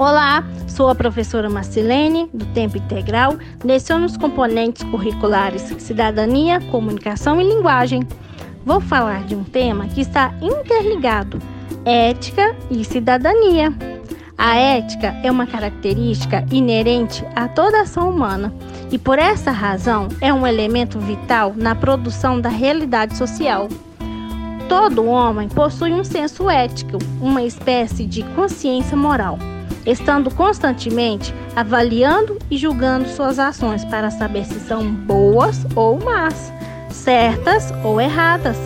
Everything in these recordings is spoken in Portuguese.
Olá, sou a professora Marcelene, do Tempo Integral, leciono os componentes curriculares Cidadania, Comunicação e Linguagem. Vou falar de um tema que está interligado: ética e cidadania. A ética é uma característica inerente a toda ação humana e, por essa razão, é um elemento vital na produção da realidade social. Todo homem possui um senso ético, uma espécie de consciência moral estando constantemente avaliando e julgando suas ações para saber se são boas ou más, certas ou erradas,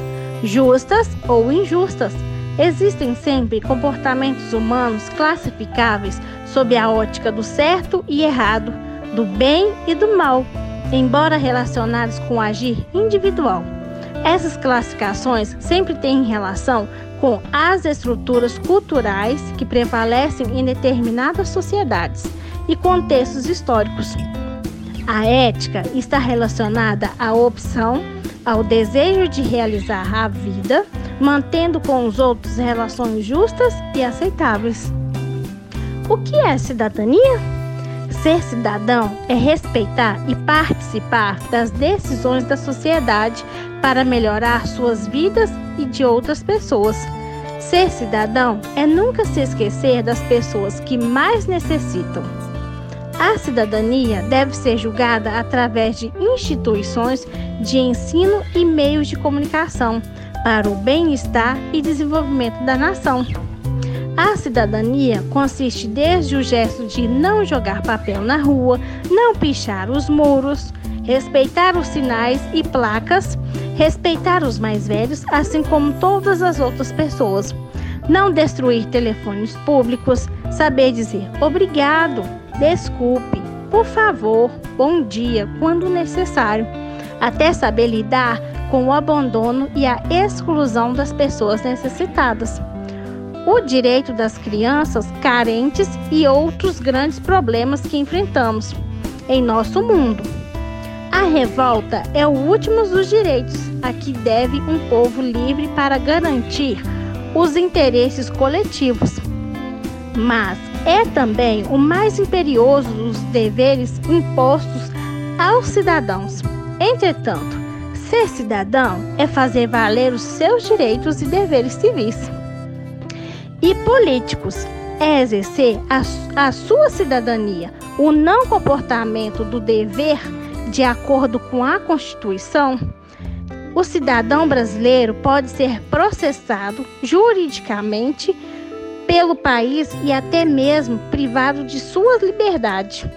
justas ou injustas. Existem sempre comportamentos humanos classificáveis sob a ótica do certo e errado, do bem e do mal, embora relacionados com o agir individual. Essas classificações sempre têm relação com as estruturas culturais que prevalecem em determinadas sociedades e contextos históricos. A ética está relacionada à opção, ao desejo de realizar a vida, mantendo com os outros relações justas e aceitáveis. O que é cidadania? Ser cidadão é respeitar e participar das decisões da sociedade para melhorar suas vidas e de outras pessoas. Ser cidadão é nunca se esquecer das pessoas que mais necessitam. A cidadania deve ser julgada através de instituições de ensino e meios de comunicação para o bem-estar e desenvolvimento da nação. A cidadania consiste desde o gesto de não jogar papel na rua, não pichar os muros, respeitar os sinais e placas, respeitar os mais velhos, assim como todas as outras pessoas, não destruir telefones públicos, saber dizer obrigado, desculpe, por favor, bom dia quando necessário, até saber lidar com o abandono e a exclusão das pessoas necessitadas o direito das crianças carentes e outros grandes problemas que enfrentamos em nosso mundo. A revolta é o último dos direitos a que deve um povo livre para garantir os interesses coletivos. Mas é também o mais imperioso dos deveres impostos aos cidadãos. Entretanto, ser cidadão é fazer valer os seus direitos e deveres civis e políticos é exercer a, a sua cidadania, o não comportamento do dever de acordo com a Constituição. O cidadão brasileiro pode ser processado juridicamente pelo país e até mesmo privado de sua liberdade.